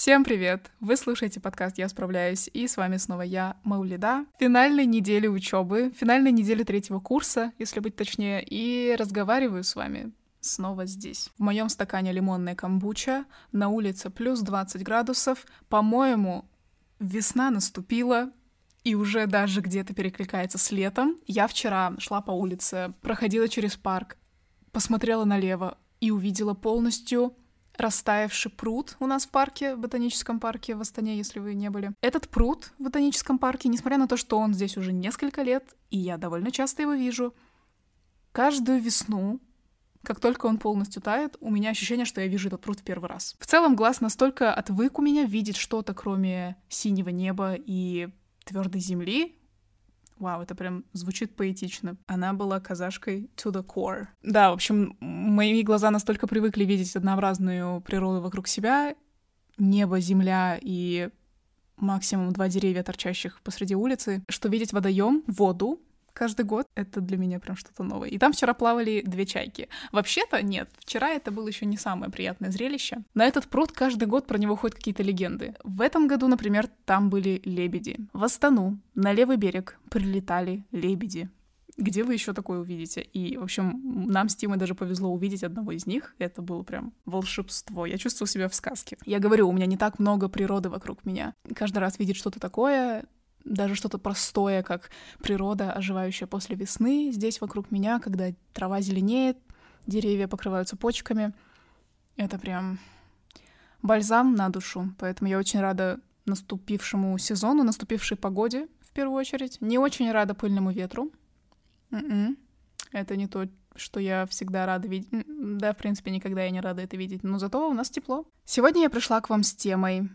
Всем привет! Вы слушаете подкаст «Я справляюсь» и с вами снова я, Маулида. Финальной недели учебы, финальной недели третьего курса, если быть точнее, и разговариваю с вами снова здесь. В моем стакане лимонная камбуча, на улице плюс 20 градусов. По-моему, весна наступила, и уже даже где-то перекликается с летом. Я вчера шла по улице, проходила через парк, посмотрела налево и увидела полностью растаявший пруд у нас в парке, в ботаническом парке в Астане, если вы не были. Этот пруд в ботаническом парке, несмотря на то, что он здесь уже несколько лет, и я довольно часто его вижу, каждую весну как только он полностью тает, у меня ощущение, что я вижу этот пруд в первый раз. В целом глаз настолько отвык у меня видеть что-то, кроме синего неба и твердой земли, Вау, это прям звучит поэтично. Она была казашкой to the core. Да, в общем, мои глаза настолько привыкли видеть однообразную природу вокруг себя, небо, земля и максимум два деревья, торчащих посреди улицы, что видеть водоем, воду, каждый год это для меня прям что-то новое. И там вчера плавали две чайки. Вообще-то нет, вчера это было еще не самое приятное зрелище. На этот пруд каждый год про него ходят какие-то легенды. В этом году, например, там были лебеди. В Астану, на левый берег, прилетали лебеди. Где вы еще такое увидите? И, в общем, нам с Тимой даже повезло увидеть одного из них. Это было прям волшебство. Я чувствую себя в сказке. Я говорю, у меня не так много природы вокруг меня. Каждый раз видеть что-то такое, даже что-то простое, как природа, оживающая после весны, здесь вокруг меня, когда трава зеленеет, деревья покрываются почками. Это прям бальзам на душу. Поэтому я очень рада наступившему сезону, наступившей погоде, в первую очередь. Не очень рада пыльному ветру. Mm-mm. Это не то, что я всегда рада видеть. Да, в принципе, никогда я не рада это видеть. Но зато у нас тепло. Сегодня я пришла к вам с темой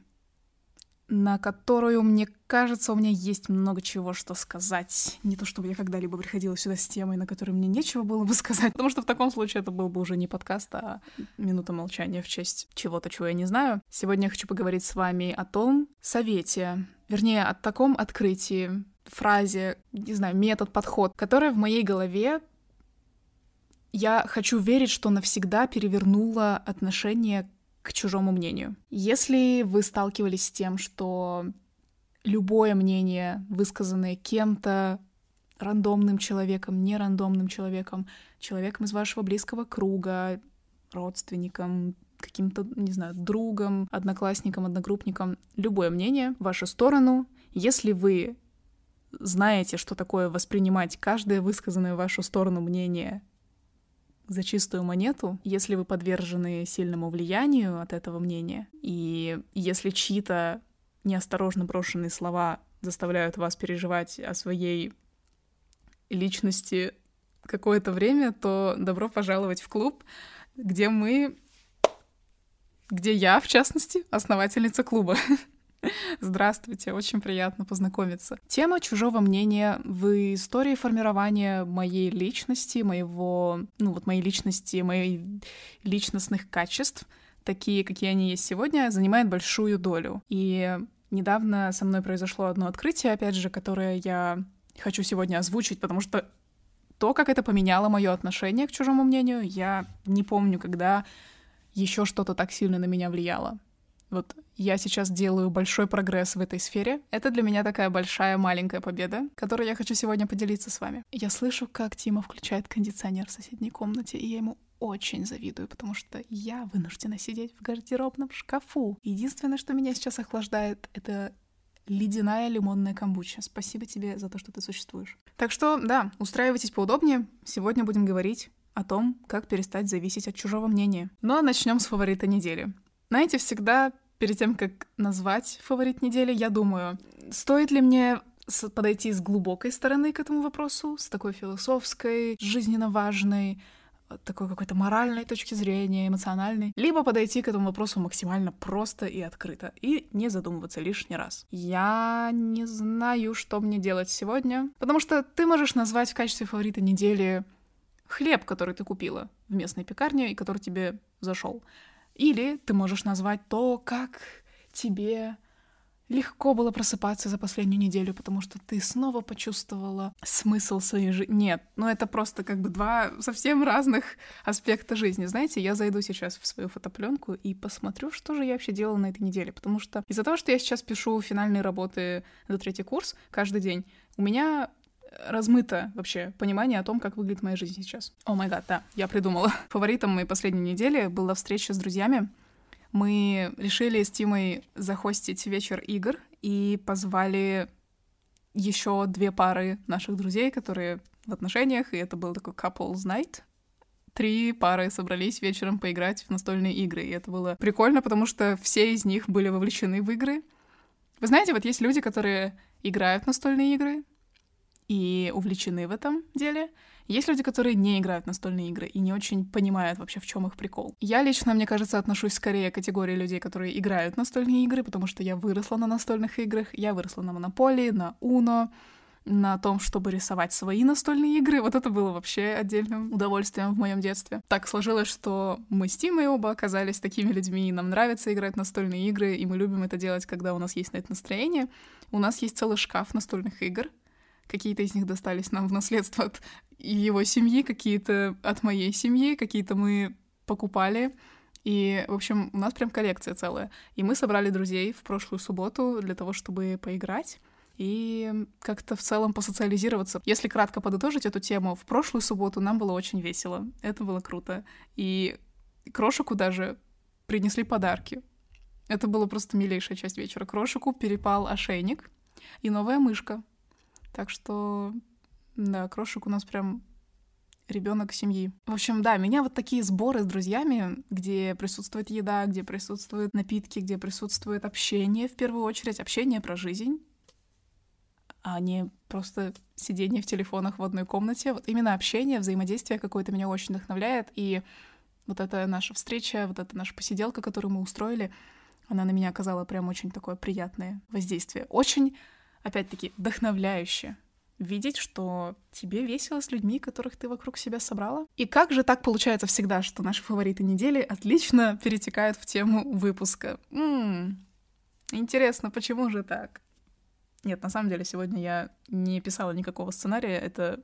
на которую, мне кажется, у меня есть много чего что сказать. Не то, чтобы я когда-либо приходила сюда с темой, на которой мне нечего было бы сказать, потому что в таком случае это был бы уже не подкаст, а минута молчания в честь чего-то, чего я не знаю. Сегодня я хочу поговорить с вами о том совете, вернее, о таком открытии, фразе, не знаю, метод, подход, который в моей голове я хочу верить, что навсегда перевернула отношение к чужому мнению. Если вы сталкивались с тем, что любое мнение, высказанное кем-то, рандомным человеком, не рандомным человеком, человеком из вашего близкого круга, родственником, каким-то, не знаю, другом, одноклассником, одногруппником, любое мнение в вашу сторону, если вы знаете, что такое воспринимать каждое высказанное в вашу сторону мнение за чистую монету, если вы подвержены сильному влиянию от этого мнения, и если чьи-то неосторожно брошенные слова заставляют вас переживать о своей личности какое-то время, то добро пожаловать в клуб, где мы, где я, в частности, основательница клуба. Здравствуйте, очень приятно познакомиться. Тема чужого мнения в истории формирования моей личности, моего, ну вот моей личности, моих личностных качеств, такие, какие они есть сегодня, занимает большую долю. И недавно со мной произошло одно открытие, опять же, которое я хочу сегодня озвучить, потому что то, как это поменяло мое отношение к чужому мнению, я не помню, когда еще что-то так сильно на меня влияло. Вот я сейчас делаю большой прогресс в этой сфере. Это для меня такая большая маленькая победа, которой я хочу сегодня поделиться с вами. Я слышу, как Тима включает кондиционер в соседней комнате, и я ему очень завидую, потому что я вынуждена сидеть в гардеробном шкафу. Единственное, что меня сейчас охлаждает, это ледяная лимонная камбуча. Спасибо тебе за то, что ты существуешь. Так что, да, устраивайтесь поудобнее. Сегодня будем говорить о том, как перестать зависеть от чужого мнения. Ну а начнем с фаворита недели. Знаете, всегда перед тем, как назвать фаворит недели, я думаю, стоит ли мне подойти с глубокой стороны к этому вопросу, с такой философской, жизненно важной, такой какой-то моральной точки зрения, эмоциональной, либо подойти к этому вопросу максимально просто и открыто, и не задумываться лишний раз. Я не знаю, что мне делать сегодня, потому что ты можешь назвать в качестве фаворита недели хлеб, который ты купила в местной пекарне и который тебе зашел. Или ты можешь назвать то, как тебе легко было просыпаться за последнюю неделю, потому что ты снова почувствовала смысл своей жизни. Нет, ну это просто как бы два совсем разных аспекта жизни. Знаете, я зайду сейчас в свою фотопленку и посмотрю, что же я вообще делала на этой неделе. Потому что из-за того, что я сейчас пишу финальные работы за третий курс каждый день, у меня размыто вообще понимание о том, как выглядит моя жизнь сейчас. О май гад, да, я придумала. Фаворитом моей последней недели была встреча с друзьями, мы решили с Тимой захостить вечер игр и позвали еще две пары наших друзей, которые в отношениях, и это был такой couples night. Три пары собрались вечером поиграть в настольные игры, и это было прикольно, потому что все из них были вовлечены в игры. Вы знаете, вот есть люди, которые играют в настольные игры и увлечены в этом деле, есть люди, которые не играют настольные игры и не очень понимают вообще, в чем их прикол. Я лично, мне кажется, отношусь скорее к категории людей, которые играют настольные игры, потому что я выросла на настольных играх, я выросла на Монополии, на Уно, на том, чтобы рисовать свои настольные игры. Вот это было вообще отдельным удовольствием в моем детстве. Так сложилось, что мы с Тимой оба оказались такими людьми, и нам нравится играть в настольные игры, и мы любим это делать, когда у нас есть на это настроение. У нас есть целый шкаф настольных игр, Какие-то из них достались нам в наследство от его семьи, какие-то от моей семьи, какие-то мы покупали. И, в общем, у нас прям коллекция целая. И мы собрали друзей в прошлую субботу для того, чтобы поиграть и как-то в целом посоциализироваться. Если кратко подытожить эту тему, в прошлую субботу нам было очень весело. Это было круто. И Крошику даже принесли подарки. Это была просто милейшая часть вечера. Крошику перепал ошейник и новая мышка. Так что, да, крошек у нас прям ребенок семьи. В общем, да, меня вот такие сборы с друзьями, где присутствует еда, где присутствуют напитки, где присутствует общение, в первую очередь, общение про жизнь, а не просто сидение в телефонах в одной комнате. Вот именно общение, взаимодействие какое-то меня очень вдохновляет, и вот эта наша встреча, вот эта наша посиделка, которую мы устроили, она на меня оказала прям очень такое приятное воздействие. Очень опять-таки, вдохновляюще видеть, что тебе весело с людьми, которых ты вокруг себя собрала. И как же так получается всегда, что наши фавориты недели отлично перетекают в тему выпуска? М-м, интересно, почему же так? Нет, на самом деле сегодня я не писала никакого сценария, это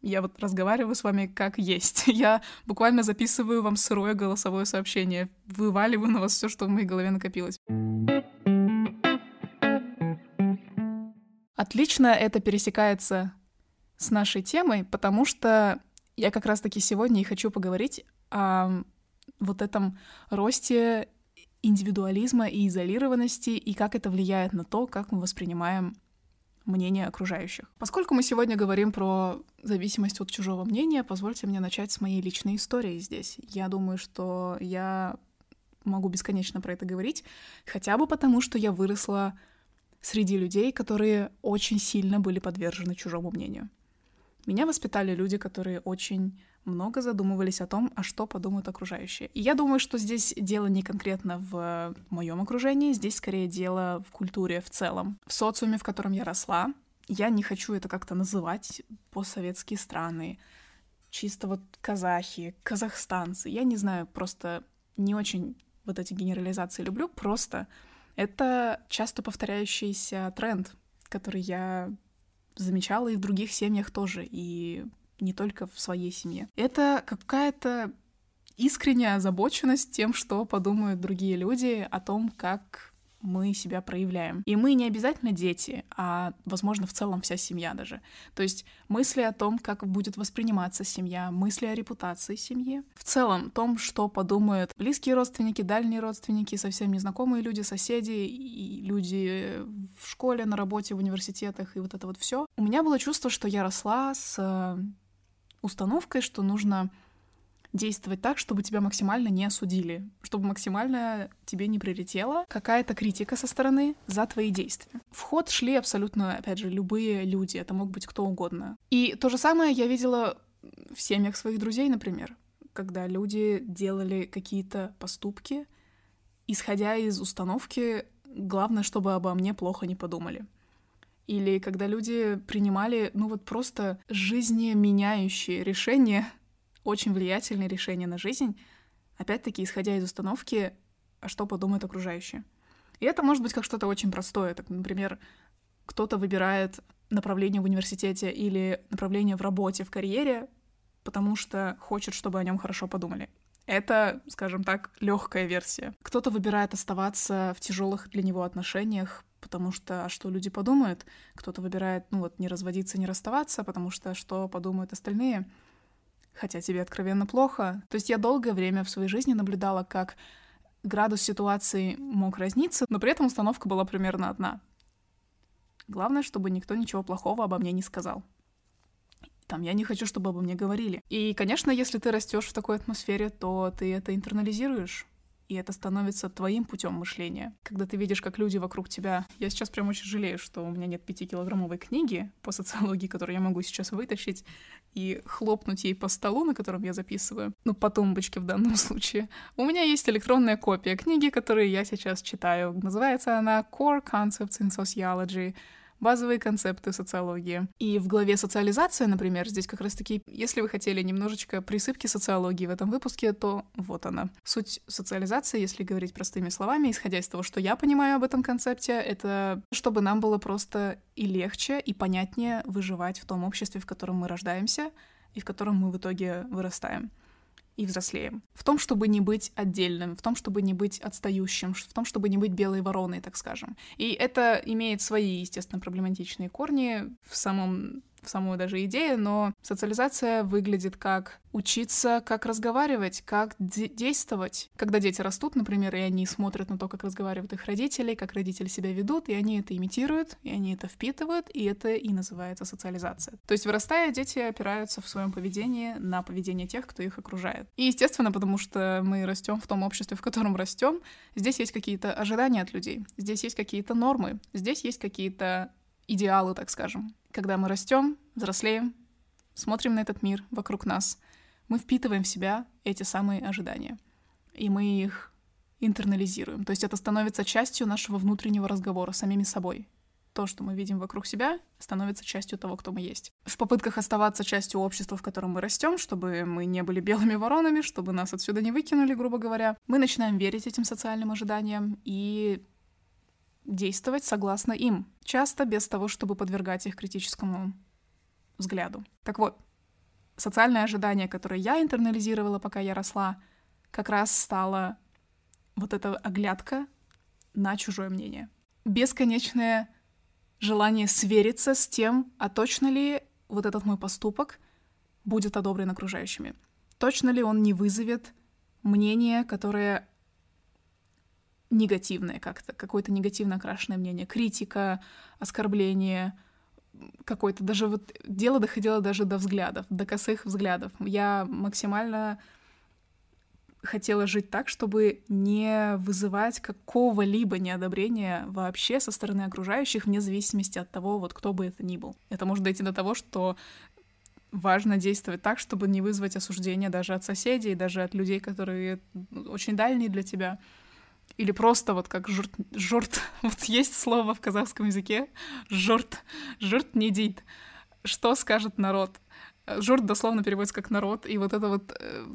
я вот разговариваю с вами как есть. Я буквально записываю вам сырое голосовое сообщение, вываливаю на вас все, что в моей голове накопилось. Отлично это пересекается с нашей темой, потому что я как раз-таки сегодня и хочу поговорить о вот этом росте индивидуализма и изолированности, и как это влияет на то, как мы воспринимаем мнение окружающих. Поскольку мы сегодня говорим про зависимость от чужого мнения, позвольте мне начать с моей личной истории здесь. Я думаю, что я могу бесконечно про это говорить, хотя бы потому, что я выросла среди людей, которые очень сильно были подвержены чужому мнению. Меня воспитали люди, которые очень много задумывались о том, а что подумают окружающие. И я думаю, что здесь дело не конкретно в моем окружении, здесь скорее дело в культуре в целом. В социуме, в котором я росла, я не хочу это как-то называть, постсоветские страны, чисто вот казахи, казахстанцы. Я не знаю, просто не очень вот эти генерализации люблю, просто это часто повторяющийся тренд, который я замечала и в других семьях тоже, и не только в своей семье. Это какая-то искренняя озабоченность тем, что подумают другие люди о том, как мы себя проявляем. И мы не обязательно дети, а, возможно, в целом вся семья даже. То есть мысли о том, как будет восприниматься семья, мысли о репутации семьи. В целом, том, что подумают близкие родственники, дальние родственники, совсем незнакомые люди, соседи, и люди в школе, на работе, в университетах, и вот это вот все. У меня было чувство, что я росла с э, установкой, что нужно действовать так, чтобы тебя максимально не осудили, чтобы максимально тебе не прилетела какая-то критика со стороны за твои действия. В ход шли абсолютно, опять же, любые люди, это мог быть кто угодно. И то же самое я видела в семьях своих друзей, например, когда люди делали какие-то поступки, исходя из установки «главное, чтобы обо мне плохо не подумали». Или когда люди принимали, ну вот просто жизнеменяющие решения очень влиятельные решения на жизнь, опять-таки, исходя из установки, а что подумают окружающие. И это может быть как что-то очень простое. Так, например, кто-то выбирает направление в университете или направление в работе, в карьере, потому что хочет, чтобы о нем хорошо подумали. Это, скажем так, легкая версия. Кто-то выбирает оставаться в тяжелых для него отношениях, потому что а что люди подумают? Кто-то выбирает, ну вот, не разводиться, не расставаться, потому что что подумают остальные? Хотя тебе откровенно плохо. То есть я долгое время в своей жизни наблюдала, как градус ситуации мог разниться, но при этом установка была примерно одна. Главное, чтобы никто ничего плохого обо мне не сказал. Там, я не хочу, чтобы обо мне говорили. И, конечно, если ты растешь в такой атмосфере, то ты это интернализируешь и это становится твоим путем мышления. Когда ты видишь, как люди вокруг тебя... Я сейчас прям очень жалею, что у меня нет пятикилограммовой книги по социологии, которую я могу сейчас вытащить и хлопнуть ей по столу, на котором я записываю, ну, по тумбочке в данном случае. У меня есть электронная копия книги, которую я сейчас читаю. Называется она Core Concepts in Sociology базовые концепты социологии. И в главе «Социализация», например, здесь как раз-таки, если вы хотели немножечко присыпки социологии в этом выпуске, то вот она. Суть социализации, если говорить простыми словами, исходя из того, что я понимаю об этом концепте, это чтобы нам было просто и легче, и понятнее выживать в том обществе, в котором мы рождаемся, и в котором мы в итоге вырастаем и взрослеем. В том, чтобы не быть отдельным, в том, чтобы не быть отстающим, в том, чтобы не быть белой вороной, так скажем. И это имеет свои, естественно, проблематичные корни в самом в самую даже идею, но социализация выглядит как учиться, как разговаривать, как действовать. Когда дети растут, например, и они смотрят на то, как разговаривают их родители, как родители себя ведут, и они это имитируют, и они это впитывают, и это и называется социализация. То есть, вырастая, дети опираются в своем поведении на поведение тех, кто их окружает. И, естественно, потому что мы растем в том обществе, в котором растем, здесь есть какие-то ожидания от людей, здесь есть какие-то нормы, здесь есть какие-то идеалы, так скажем. Когда мы растем, взрослеем, смотрим на этот мир вокруг нас, мы впитываем в себя эти самые ожидания. И мы их интернализируем. То есть это становится частью нашего внутреннего разговора с самими собой. То, что мы видим вокруг себя, становится частью того, кто мы есть. В попытках оставаться частью общества, в котором мы растем, чтобы мы не были белыми воронами, чтобы нас отсюда не выкинули, грубо говоря, мы начинаем верить этим социальным ожиданиям и действовать согласно им, часто без того, чтобы подвергать их критическому взгляду. Так вот, социальное ожидание, которое я интернализировала, пока я росла, как раз стало вот эта оглядка на чужое мнение. Бесконечное желание свериться с тем, а точно ли вот этот мой поступок будет одобрен окружающими. Точно ли он не вызовет мнение, которое негативное как-то, какое-то негативно окрашенное мнение, критика, оскорбление, какое-то даже вот дело доходило даже до взглядов, до косых взглядов. Я максимально хотела жить так, чтобы не вызывать какого-либо неодобрения вообще со стороны окружающих, вне зависимости от того, вот кто бы это ни был. Это может дойти до того, что важно действовать так, чтобы не вызвать осуждения даже от соседей, даже от людей, которые очень дальние для тебя. Или просто вот как журт, журт. Вот есть слово в казахском языке. Журт. Журт не дит. Что скажет народ? Журт дословно переводится как народ. И вот эта вот э,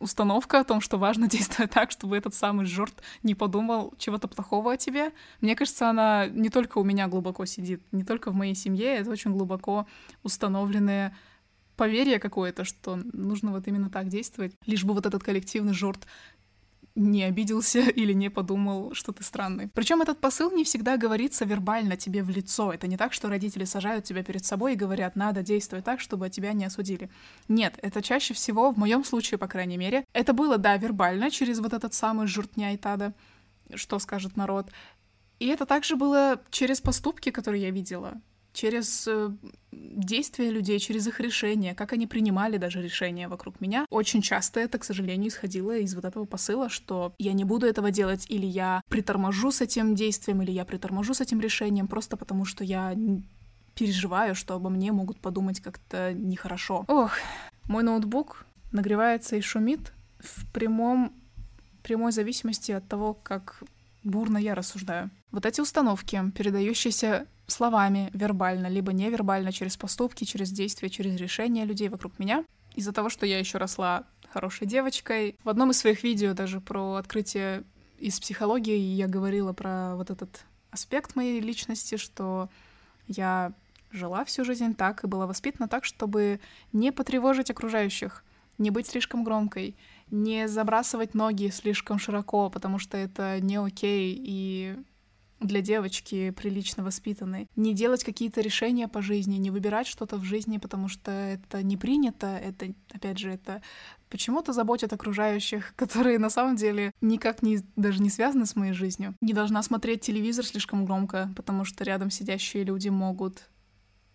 установка о том, что важно действовать так, чтобы этот самый журт не подумал чего-то плохого о тебе, мне кажется, она не только у меня глубоко сидит, не только в моей семье, это очень глубоко установленное поверье какое-то, что нужно вот именно так действовать, лишь бы вот этот коллективный журт не обиделся или не подумал, что ты странный. Причем этот посыл не всегда говорится вербально тебе в лицо. Это не так, что родители сажают тебя перед собой и говорят, надо действовать так, чтобы тебя не осудили. Нет, это чаще всего, в моем случае, по крайней мере, это было, да, вербально, через вот этот самый журтня и тада, что скажет народ. И это также было через поступки, которые я видела через э, действия людей, через их решения, как они принимали даже решения вокруг меня. Очень часто это, к сожалению, исходило из вот этого посыла, что я не буду этого делать, или я приторможу с этим действием, или я приторможу с этим решением, просто потому что я переживаю, что обо мне могут подумать как-то нехорошо. Ох, мой ноутбук нагревается и шумит в прямом, прямой зависимости от того, как бурно я рассуждаю. Вот эти установки, передающиеся словами, вербально, либо невербально, через поступки, через действия, через решения людей вокруг меня. Из-за того, что я еще росла хорошей девочкой. В одном из своих видео даже про открытие из психологии я говорила про вот этот аспект моей личности, что я жила всю жизнь так и была воспитана так, чтобы не потревожить окружающих, не быть слишком громкой, не забрасывать ноги слишком широко, потому что это не окей, и для девочки прилично воспитанной. Не делать какие-то решения по жизни, не выбирать что-то в жизни, потому что это не принято, это, опять же, это почему-то заботят окружающих, которые на самом деле никак не, даже не связаны с моей жизнью. Не должна смотреть телевизор слишком громко, потому что рядом сидящие люди могут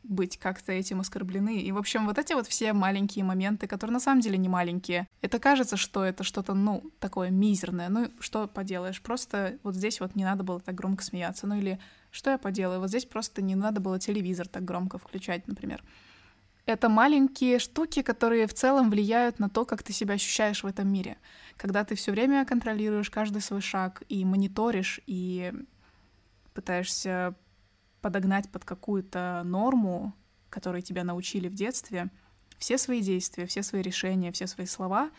быть как-то этим оскорблены. И, в общем, вот эти вот все маленькие моменты, которые на самом деле не маленькие. Это кажется, что это что-то, ну, такое мизерное. Ну, что поделаешь? Просто вот здесь вот не надо было так громко смеяться. Ну, или что я поделаю? Вот здесь просто не надо было телевизор так громко включать, например. Это маленькие штуки, которые в целом влияют на то, как ты себя ощущаешь в этом мире. Когда ты все время контролируешь каждый свой шаг и мониторишь, и пытаешься подогнать под какую-то норму, которой тебя научили в детстве, все свои действия, все свои решения, все свои слова,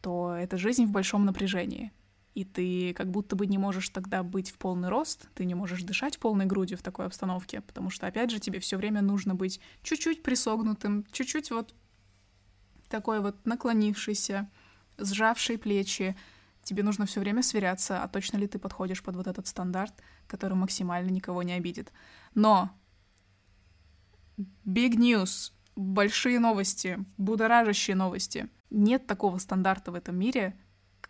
то это жизнь в большом напряжении. И ты как будто бы не можешь тогда быть в полный рост, ты не можешь дышать полной грудью в такой обстановке, потому что, опять же, тебе все время нужно быть чуть-чуть присогнутым, чуть-чуть вот такой вот наклонившийся, сжавший плечи, тебе нужно все время сверяться, а точно ли ты подходишь под вот этот стандарт, который максимально никого не обидит. Но big news, большие новости, будоражащие новости. Нет такого стандарта в этом мире,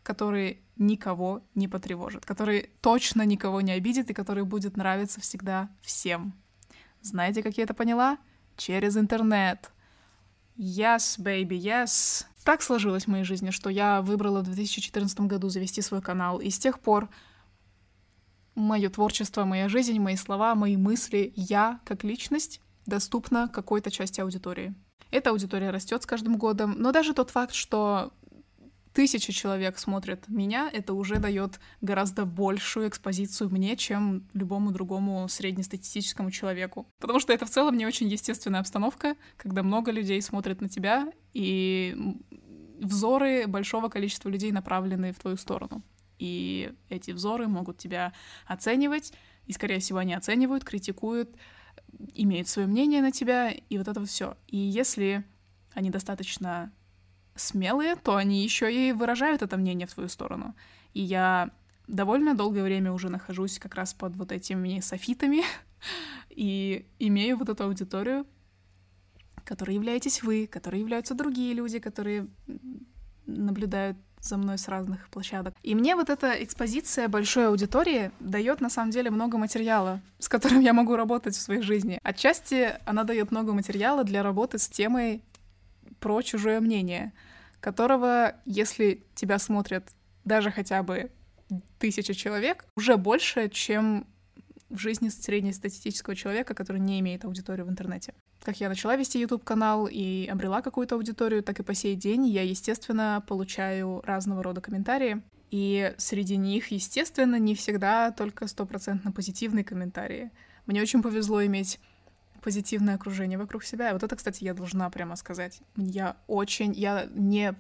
который никого не потревожит, который точно никого не обидит и который будет нравиться всегда всем. Знаете, как я это поняла? Через интернет. Yes, baby, yes. Так сложилось в моей жизни, что я выбрала в 2014 году завести свой канал, и с тех пор мое творчество, моя жизнь, мои слова, мои мысли, я как личность доступна какой-то части аудитории. Эта аудитория растет с каждым годом, но даже тот факт, что тысяча человек смотрят меня, это уже дает гораздо большую экспозицию мне, чем любому другому среднестатистическому человеку. Потому что это в целом не очень естественная обстановка, когда много людей смотрят на тебя, и взоры большого количества людей направлены в твою сторону. И эти взоры могут тебя оценивать, и, скорее всего, они оценивают, критикуют, имеют свое мнение на тебя, и вот это вот все. И если они достаточно смелые, то они еще и выражают это мнение в твою сторону. И я довольно долгое время уже нахожусь как раз под вот этими софитами и имею вот эту аудиторию, которой являетесь вы, которой являются другие люди, которые наблюдают за мной с разных площадок. И мне вот эта экспозиция большой аудитории дает на самом деле много материала, с которым я могу работать в своей жизни. Отчасти она дает много материала для работы с темой про чужое мнение, которого, если тебя смотрят даже хотя бы тысяча человек, уже больше, чем в жизни среднестатистического человека, который не имеет аудиторию в интернете. Как я начала вести YouTube-канал и обрела какую-то аудиторию, так и по сей день я, естественно, получаю разного рода комментарии. И среди них, естественно, не всегда только стопроцентно позитивные комментарии. Мне очень повезло иметь позитивное окружение вокруг себя. И вот это, кстати, я должна прямо сказать. Я очень, я не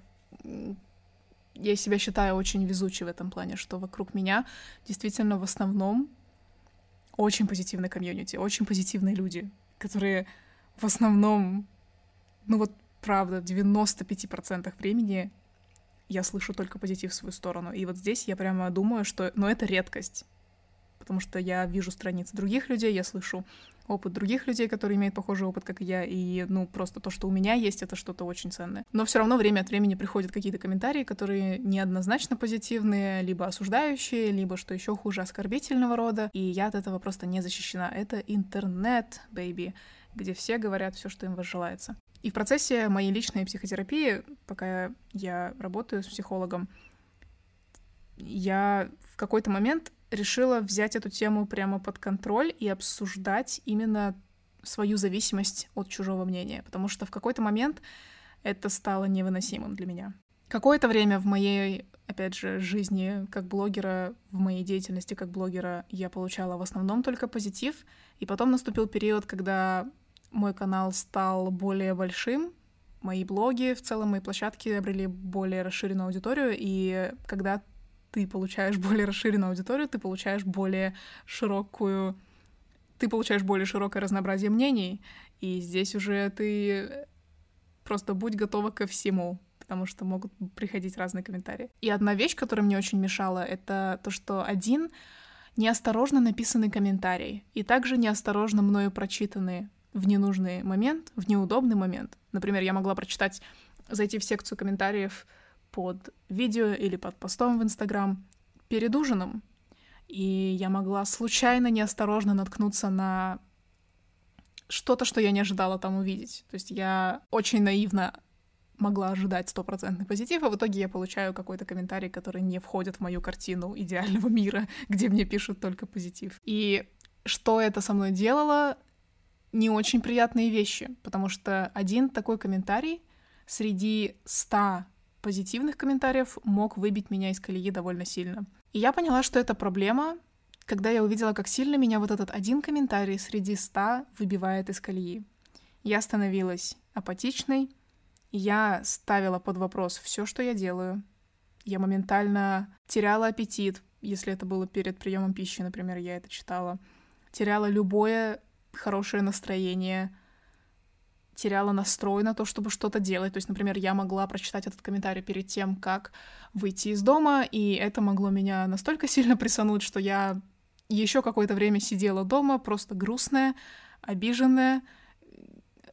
я себя считаю очень везучей в этом плане, что вокруг меня действительно в основном очень позитивный комьюнити, очень позитивные люди, которые в основном, ну вот правда, в 95% времени я слышу только позитив в свою сторону. И вот здесь я прямо думаю, что, ну, это редкость потому что я вижу страницы других людей, я слышу опыт других людей, которые имеют похожий опыт, как я, и, ну, просто то, что у меня есть, это что-то очень ценное. Но все равно время от времени приходят какие-то комментарии, которые неоднозначно позитивные, либо осуждающие, либо, что еще хуже, оскорбительного рода, и я от этого просто не защищена. Это интернет, baby, где все говорят все, что им возжелается. И в процессе моей личной психотерапии, пока я работаю с психологом, я в какой-то момент решила взять эту тему прямо под контроль и обсуждать именно свою зависимость от чужого мнения, потому что в какой-то момент это стало невыносимым для меня. Какое-то время в моей, опять же, жизни как блогера, в моей деятельности как блогера я получала в основном только позитив, и потом наступил период, когда мой канал стал более большим, мои блоги, в целом мои площадки обрели более расширенную аудиторию, и когда ты получаешь более расширенную аудиторию, ты получаешь более широкую ты получаешь более широкое разнообразие мнений, и здесь уже ты просто будь готова ко всему, потому что могут приходить разные комментарии. И одна вещь, которая мне очень мешала, это то, что один неосторожно написанный комментарий и также неосторожно мною прочитанный в ненужный момент, в неудобный момент. Например, я могла прочитать, зайти в секцию комментариев под видео или под постом в Инстаграм перед ужином, и я могла случайно, неосторожно наткнуться на что-то, что я не ожидала там увидеть. То есть я очень наивно могла ожидать стопроцентный позитив, а в итоге я получаю какой-то комментарий, который не входит в мою картину идеального мира, где мне пишут только позитив. И что это со мной делало? Не очень приятные вещи, потому что один такой комментарий среди ста позитивных комментариев мог выбить меня из колеи довольно сильно. И я поняла, что это проблема, когда я увидела, как сильно меня вот этот один комментарий среди ста выбивает из колеи. Я становилась апатичной, я ставила под вопрос все, что я делаю. Я моментально теряла аппетит, если это было перед приемом пищи, например, я это читала. Теряла любое хорошее настроение, теряла настрой на то, чтобы что-то делать. То есть, например, я могла прочитать этот комментарий перед тем, как выйти из дома, и это могло меня настолько сильно присануть, что я еще какое-то время сидела дома, просто грустная, обиженная,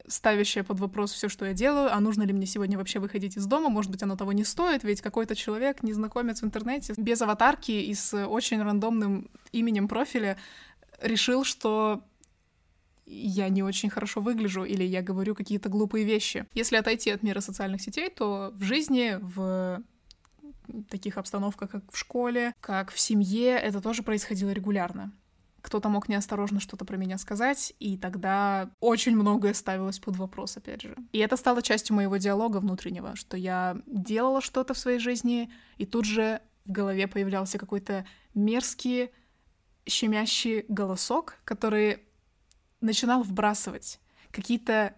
ставящая под вопрос все, что я делаю, а нужно ли мне сегодня вообще выходить из дома, может быть, оно того не стоит, ведь какой-то человек, незнакомец в интернете, без аватарки и с очень рандомным именем профиля решил, что я не очень хорошо выгляжу или я говорю какие-то глупые вещи. Если отойти от мира социальных сетей, то в жизни, в таких обстановках, как в школе, как в семье, это тоже происходило регулярно. Кто-то мог неосторожно что-то про меня сказать, и тогда очень многое ставилось под вопрос, опять же. И это стало частью моего диалога внутреннего, что я делала что-то в своей жизни, и тут же в голове появлялся какой-то мерзкий, щемящий голосок, который начинал вбрасывать какие-то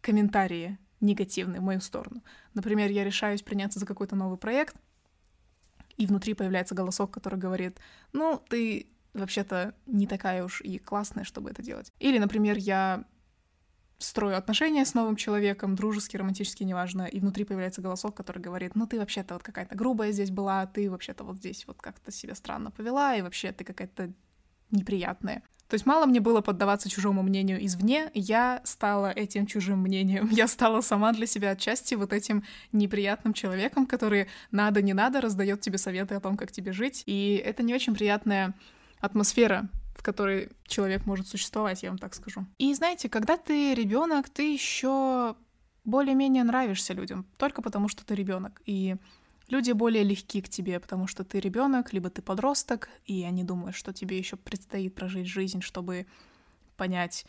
комментарии негативные в мою сторону. Например, я решаюсь приняться за какой-то новый проект, и внутри появляется голосок, который говорит, ну, ты вообще-то не такая уж и классная, чтобы это делать. Или, например, я строю отношения с новым человеком, дружеские, романтические, неважно, и внутри появляется голосок, который говорит, ну ты вообще-то вот какая-то грубая здесь была, ты вообще-то вот здесь вот как-то себя странно повела, и вообще ты какая-то неприятные. То есть мало мне было поддаваться чужому мнению извне, я стала этим чужим мнением. Я стала сама для себя отчасти вот этим неприятным человеком, который надо, не надо, раздает тебе советы о том, как тебе жить. И это не очень приятная атмосфера, в которой человек может существовать, я вам так скажу. И знаете, когда ты ребенок, ты еще более-менее нравишься людям, только потому что ты ребенок. И Люди более легки к тебе, потому что ты ребенок, либо ты подросток, и они думают, что тебе еще предстоит прожить жизнь, чтобы понять,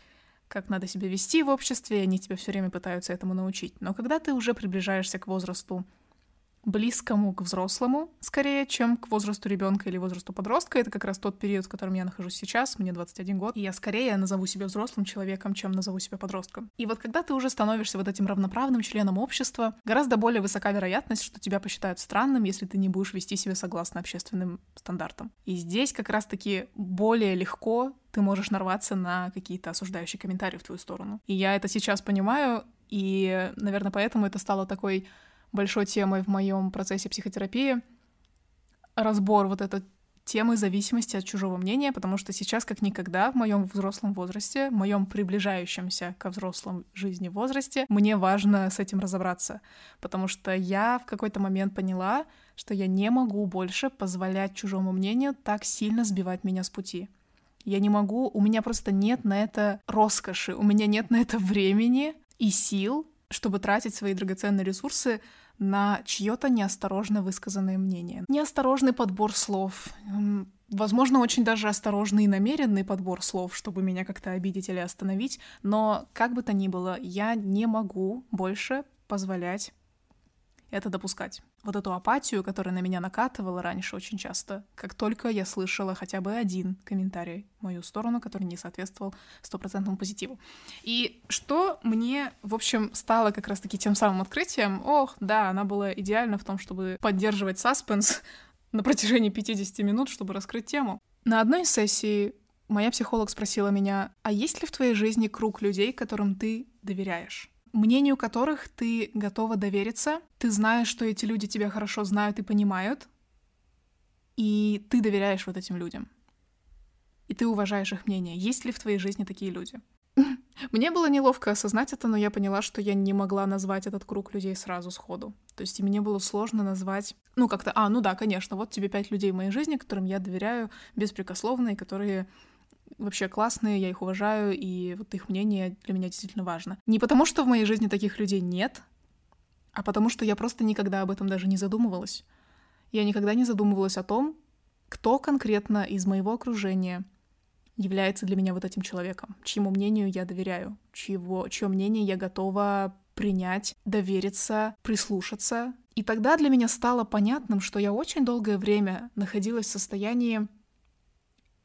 как надо себя вести в обществе, и они тебя все время пытаются этому научить. Но когда ты уже приближаешься к возрасту близкому к взрослому, скорее, чем к возрасту ребенка или возрасту подростка. Это как раз тот период, в котором я нахожусь сейчас, мне 21 год, и я скорее назову себя взрослым человеком, чем назову себя подростком. И вот когда ты уже становишься вот этим равноправным членом общества, гораздо более высока вероятность, что тебя посчитают странным, если ты не будешь вести себя согласно общественным стандартам. И здесь как раз-таки более легко ты можешь нарваться на какие-то осуждающие комментарии в твою сторону. И я это сейчас понимаю, и, наверное, поэтому это стало такой большой темой в моем процессе психотерапии разбор вот этой темы зависимости от чужого мнения, потому что сейчас, как никогда, в моем взрослом возрасте, в моем приближающемся ко взрослым жизни возрасте, мне важно с этим разобраться, потому что я в какой-то момент поняла, что я не могу больше позволять чужому мнению так сильно сбивать меня с пути. Я не могу, у меня просто нет на это роскоши, у меня нет на это времени и сил, чтобы тратить свои драгоценные ресурсы на чье-то неосторожно высказанное мнение. Неосторожный подбор слов, возможно, очень даже осторожный и намеренный подбор слов, чтобы меня как-то обидеть или остановить, но как бы то ни было, я не могу больше позволять это допускать. Вот эту апатию, которая на меня накатывала раньше очень часто, как только я слышала хотя бы один комментарий в мою сторону, который не соответствовал стопроцентному позитиву. И что мне, в общем, стало как раз-таки тем самым открытием, ох, да, она была идеальна в том, чтобы поддерживать саспенс, на протяжении 50 минут, чтобы раскрыть тему. На одной из сессий моя психолог спросила меня, а есть ли в твоей жизни круг людей, которым ты доверяешь? Мнению которых ты готова довериться, ты знаешь, что эти люди тебя хорошо знают и понимают, и ты доверяешь вот этим людям. И ты уважаешь их мнение. Есть ли в твоей жизни такие люди? Мне было неловко осознать это, но я поняла, что я не могла назвать этот круг людей сразу сходу. То есть мне было сложно назвать, ну как-то, а, ну да, конечно, вот тебе пять людей в моей жизни, которым я доверяю беспрекословно и которые вообще классные, я их уважаю, и вот их мнение для меня действительно важно. Не потому, что в моей жизни таких людей нет, а потому что я просто никогда об этом даже не задумывалась. Я никогда не задумывалась о том, кто конкретно из моего окружения является для меня вот этим человеком, чьему мнению я доверяю, чьего, чье мнение я готова принять, довериться, прислушаться. И тогда для меня стало понятным, что я очень долгое время находилась в состоянии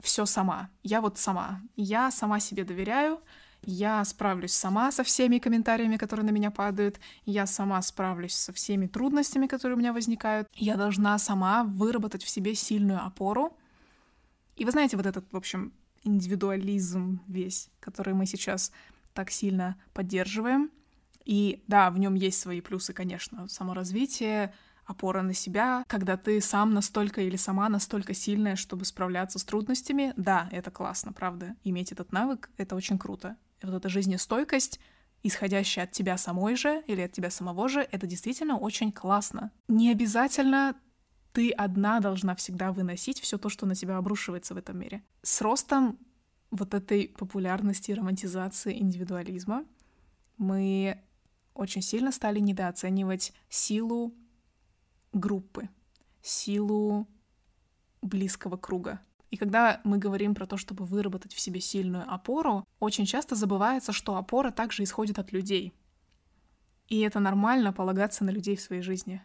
все сама. Я вот сама. Я сама себе доверяю. Я справлюсь сама со всеми комментариями, которые на меня падают. Я сама справлюсь со всеми трудностями, которые у меня возникают. Я должна сама выработать в себе сильную опору. И вы знаете, вот этот, в общем, индивидуализм весь, который мы сейчас так сильно поддерживаем. И да, в нем есть свои плюсы, конечно, саморазвитие, опора на себя, когда ты сам настолько или сама настолько сильная, чтобы справляться с трудностями. Да, это классно, правда. Иметь этот навык — это очень круто. И вот эта жизнестойкость, исходящая от тебя самой же или от тебя самого же, это действительно очень классно. Не обязательно ты одна должна всегда выносить все то, что на тебя обрушивается в этом мире. С ростом вот этой популярности, романтизации индивидуализма мы очень сильно стали недооценивать силу группы, силу близкого круга. И когда мы говорим про то, чтобы выработать в себе сильную опору, очень часто забывается, что опора также исходит от людей. И это нормально полагаться на людей в своей жизни.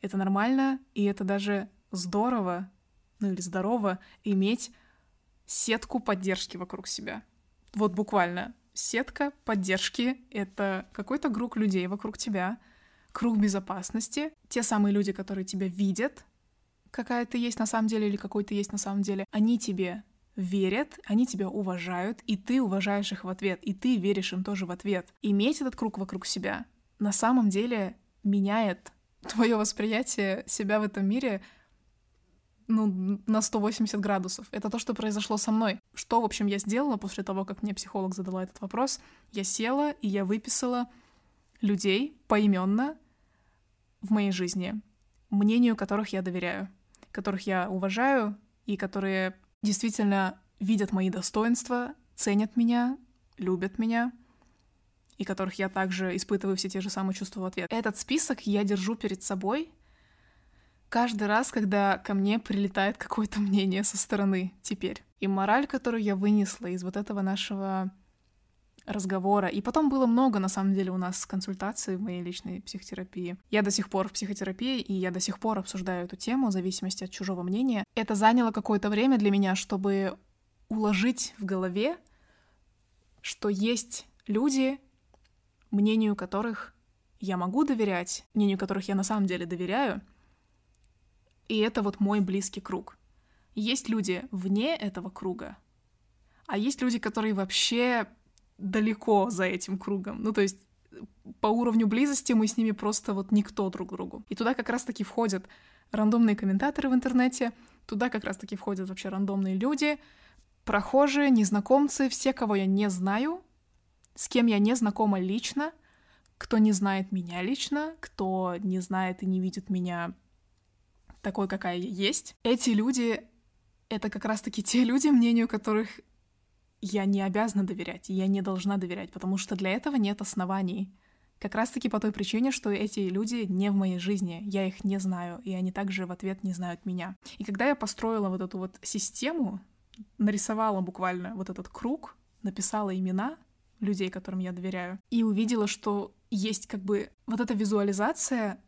Это нормально, и это даже здорово, ну или здорово, иметь сетку поддержки вокруг себя. Вот буквально сетка поддержки — это какой-то круг людей вокруг тебя — круг безопасности, те самые люди, которые тебя видят, какая ты есть на самом деле или какой ты есть на самом деле, они тебе верят, они тебя уважают, и ты уважаешь их в ответ, и ты веришь им тоже в ответ. Иметь этот круг вокруг себя на самом деле меняет твое восприятие себя в этом мире ну, на 180 градусов. Это то, что произошло со мной. Что, в общем, я сделала после того, как мне психолог задала этот вопрос? Я села и я выписала людей поименно в моей жизни, мнению которых я доверяю, которых я уважаю и которые действительно видят мои достоинства, ценят меня, любят меня, и которых я также испытываю все те же самые чувства в ответ. Этот список я держу перед собой каждый раз, когда ко мне прилетает какое-то мнение со стороны теперь. И мораль, которую я вынесла из вот этого нашего разговора. И потом было много, на самом деле, у нас консультаций в моей личной психотерапии. Я до сих пор в психотерапии, и я до сих пор обсуждаю эту тему в зависимости от чужого мнения. Это заняло какое-то время для меня, чтобы уложить в голове, что есть люди, мнению которых я могу доверять, мнению которых я на самом деле доверяю, и это вот мой близкий круг. Есть люди вне этого круга, а есть люди, которые вообще далеко за этим кругом. Ну, то есть по уровню близости мы с ними просто вот никто друг другу. И туда как раз-таки входят рандомные комментаторы в интернете, туда как раз-таки входят вообще рандомные люди, прохожие, незнакомцы, все, кого я не знаю, с кем я не знакома лично, кто не знает меня лично, кто не знает и не видит меня такой, какая я есть. Эти люди — это как раз-таки те люди, мнению которых я не обязана доверять, я не должна доверять, потому что для этого нет оснований. Как раз-таки по той причине, что эти люди не в моей жизни, я их не знаю, и они также в ответ не знают меня. И когда я построила вот эту вот систему, нарисовала буквально вот этот круг, написала имена людей, которым я доверяю, и увидела, что есть как бы вот эта визуализация,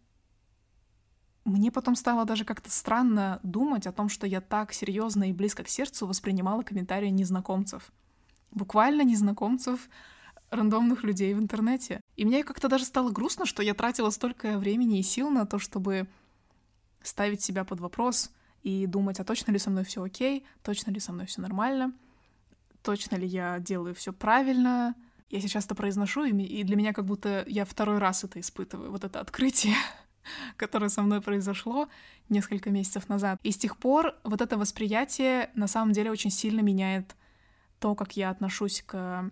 мне потом стало даже как-то странно думать о том, что я так серьезно и близко к сердцу воспринимала комментарии незнакомцев буквально незнакомцев, рандомных людей в интернете. И мне как-то даже стало грустно, что я тратила столько времени и сил на то, чтобы ставить себя под вопрос и думать, а точно ли со мной все окей, точно ли со мной все нормально, точно ли я делаю все правильно. Я сейчас это произношу, и для меня как будто я второй раз это испытываю, вот это открытие, которое со мной произошло несколько месяцев назад. И с тех пор вот это восприятие на самом деле очень сильно меняет то, как я отношусь к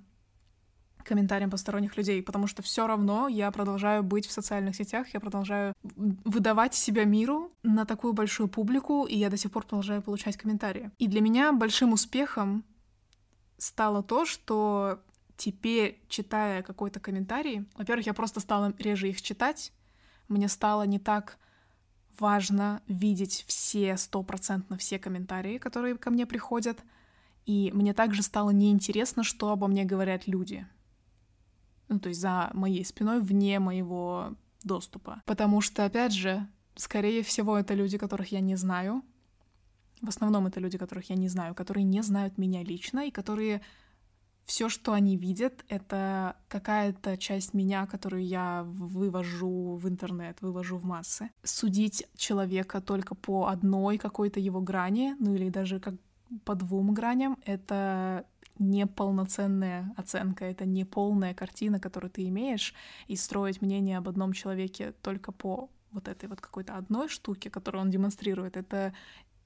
комментариям посторонних людей, потому что все равно я продолжаю быть в социальных сетях, я продолжаю выдавать себя миру на такую большую публику, и я до сих пор продолжаю получать комментарии. И для меня большим успехом стало то, что теперь, читая какой-то комментарий, во-первых, я просто стала реже их читать, мне стало не так важно видеть все, стопроцентно все комментарии, которые ко мне приходят, и мне также стало неинтересно, что обо мне говорят люди ну, то есть за моей спиной, вне моего доступа. Потому что, опять же, скорее всего, это люди, которых я не знаю. В основном это люди, которых я не знаю, которые не знают меня лично и которые все, что они видят, это какая-то часть меня, которую я вывожу в интернет, вывожу в массы. Судить человека только по одной какой-то его грани, ну или даже как по двум граням, это неполноценная оценка, это не полная картина, которую ты имеешь, и строить мнение об одном человеке только по вот этой вот какой-то одной штуке, которую он демонстрирует, это,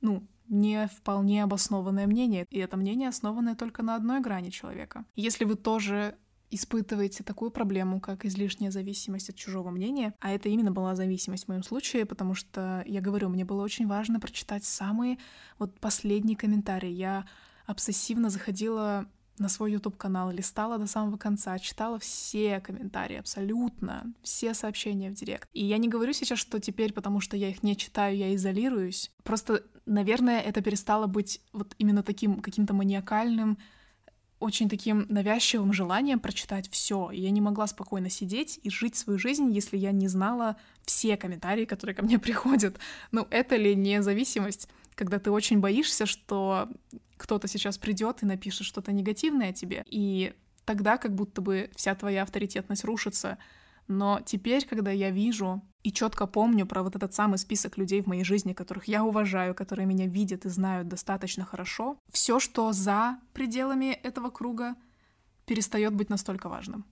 ну, не вполне обоснованное мнение, и это мнение основанное только на одной грани человека. Если вы тоже испытываете такую проблему, как излишняя зависимость от чужого мнения, а это именно была зависимость в моем случае, потому что, я говорю, мне было очень важно прочитать самые вот последние комментарии. Я обсессивно заходила на свой YouTube-канал, листала до самого конца, читала все комментарии, абсолютно все сообщения в директ. И я не говорю сейчас, что теперь, потому что я их не читаю, я изолируюсь. Просто, наверное, это перестало быть вот именно таким каким-то маниакальным, очень таким навязчивым желанием прочитать все. Я не могла спокойно сидеть и жить свою жизнь, если я не знала все комментарии, которые ко мне приходят. Ну, это ли не зависимость? когда ты очень боишься, что кто-то сейчас придет и напишет что-то негативное о тебе, и тогда как будто бы вся твоя авторитетность рушится. Но теперь, когда я вижу и четко помню про вот этот самый список людей в моей жизни, которых я уважаю, которые меня видят и знают достаточно хорошо, все, что за пределами этого круга, перестает быть настолько важным.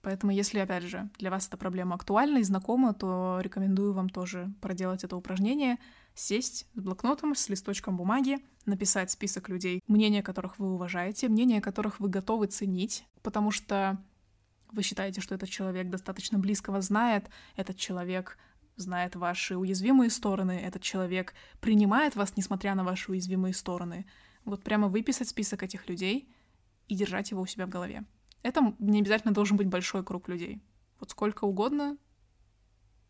Поэтому, если, опять же, для вас эта проблема актуальна и знакома, то рекомендую вам тоже проделать это упражнение, сесть с блокнотом, с листочком бумаги, написать список людей, мнения которых вы уважаете, мнения которых вы готовы ценить, потому что вы считаете, что этот человек достаточно близко вас знает, этот человек знает ваши уязвимые стороны, этот человек принимает вас, несмотря на ваши уязвимые стороны. Вот прямо выписать список этих людей и держать его у себя в голове. Это не обязательно должен быть большой круг людей. Вот сколько угодно,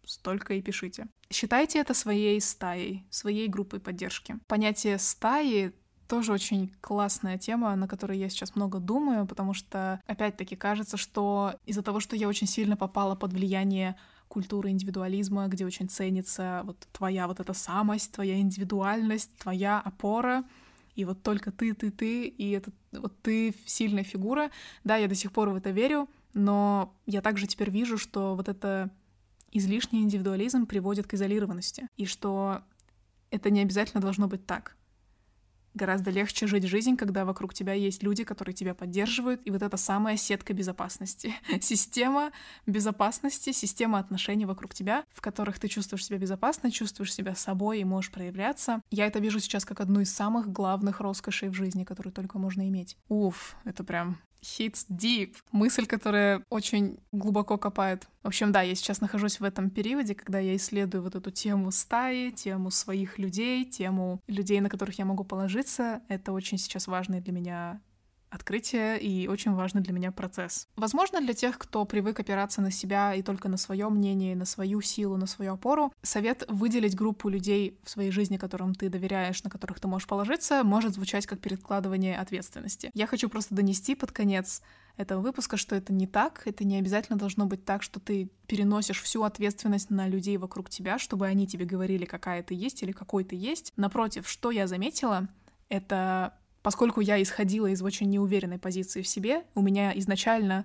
столько и пишите. Считайте это своей стаей, своей группой поддержки. Понятие стаи тоже очень классная тема, на которой я сейчас много думаю, потому что, опять-таки, кажется, что из-за того, что я очень сильно попала под влияние культуры индивидуализма, где очень ценится вот твоя вот эта самость, твоя индивидуальность, твоя опора, и вот только ты, ты, ты, и это вот ты сильная фигура. Да, я до сих пор в это верю, но я также теперь вижу, что вот это излишний индивидуализм приводит к изолированности, и что это не обязательно должно быть так. Гораздо легче жить жизнь, когда вокруг тебя есть люди, которые тебя поддерживают, и вот эта самая сетка безопасности. Система безопасности, система отношений вокруг тебя, в которых ты чувствуешь себя безопасно, чувствуешь себя собой и можешь проявляться. Я это вижу сейчас как одну из самых главных роскошей в жизни, которую только можно иметь. Уф, это прям hits deep. Мысль, которая очень глубоко копает. В общем, да, я сейчас нахожусь в этом периоде, когда я исследую вот эту тему стаи, тему своих людей, тему людей, на которых я могу положиться. Это очень сейчас важный для меня открытие и очень важный для меня процесс. Возможно, для тех, кто привык опираться на себя и только на свое мнение, на свою силу, на свою опору, совет выделить группу людей в своей жизни, которым ты доверяешь, на которых ты можешь положиться, может звучать как перекладывание ответственности. Я хочу просто донести под конец этого выпуска, что это не так, это не обязательно должно быть так, что ты переносишь всю ответственность на людей вокруг тебя, чтобы они тебе говорили, какая ты есть или какой ты есть. Напротив, что я заметила, это Поскольку я исходила из очень неуверенной позиции в себе, у меня изначально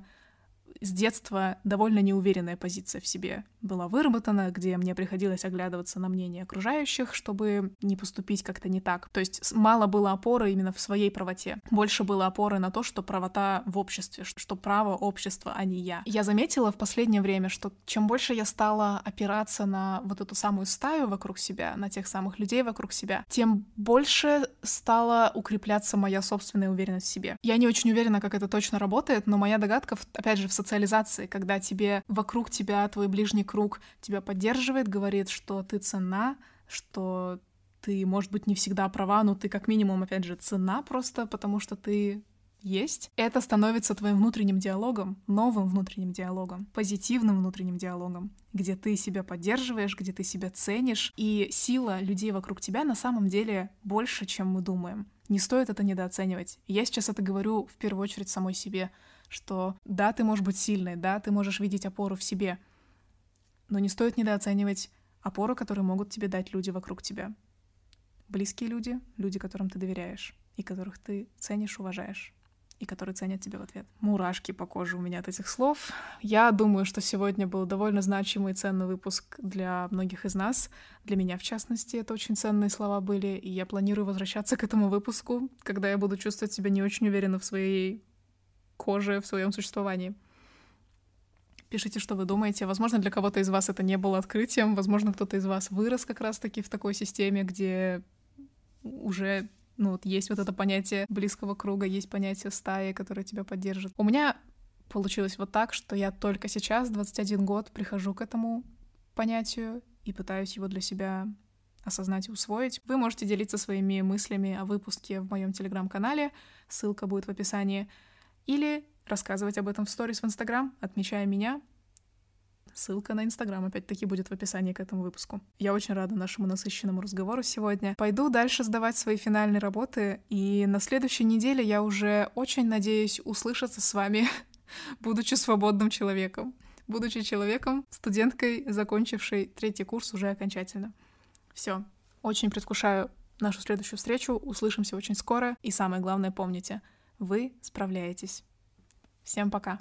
с детства довольно неуверенная позиция в себе. была выработана, где мне приходилось оглядываться на мнение окружающих, чтобы не поступить как-то не так. То есть мало было опоры именно в своей правоте. Больше было опоры на то, что правота в обществе, что право общества, а не я. Я заметила в последнее время, что чем больше я стала опираться на вот эту самую стаю вокруг себя, на тех самых людей вокруг себя, тем больше стала укрепляться моя собственная уверенность в себе. Я не очень уверена, как это точно работает, но моя догадка, опять же, в социализации, когда тебе вокруг тебя твой ближний круг тебя поддерживает, говорит, что ты цена, что ты, может быть, не всегда права, но ты как минимум, опять же, цена просто, потому что ты есть. Это становится твоим внутренним диалогом, новым внутренним диалогом, позитивным внутренним диалогом, где ты себя поддерживаешь, где ты себя ценишь, и сила людей вокруг тебя на самом деле больше, чем мы думаем. Не стоит это недооценивать. Я сейчас это говорю в первую очередь самой себе, что да, ты можешь быть сильной, да, ты можешь видеть опору в себе, но не стоит недооценивать опору, которую могут тебе дать люди вокруг тебя. Близкие люди, люди, которым ты доверяешь и которых ты ценишь, уважаешь и которые ценят тебя в ответ. Мурашки по коже у меня от этих слов. Я думаю, что сегодня был довольно значимый и ценный выпуск для многих из нас. Для меня, в частности, это очень ценные слова были, и я планирую возвращаться к этому выпуску, когда я буду чувствовать себя не очень уверенно в своей коже, в своем существовании. Пишите, что вы думаете. Возможно, для кого-то из вас это не было открытием. Возможно, кто-то из вас вырос как раз-таки в такой системе, где уже ну вот есть вот это понятие близкого круга, есть понятие стаи, которая тебя поддержит. У меня получилось вот так, что я только сейчас, 21 год, прихожу к этому понятию и пытаюсь его для себя осознать и усвоить. Вы можете делиться своими мыслями о выпуске в моем телеграм-канале, ссылка будет в описании, или рассказывать об этом в сторис в Инстаграм, отмечая меня. Ссылка на Инстаграм опять-таки будет в описании к этому выпуску. Я очень рада нашему насыщенному разговору сегодня. Пойду дальше сдавать свои финальные работы, и на следующей неделе я уже очень надеюсь услышаться с вами, будучи свободным человеком. Будучи человеком, студенткой, закончившей третий курс уже окончательно. Все. Очень предвкушаю нашу следующую встречу. Услышимся очень скоро. И самое главное, помните, вы справляетесь. Всем пока.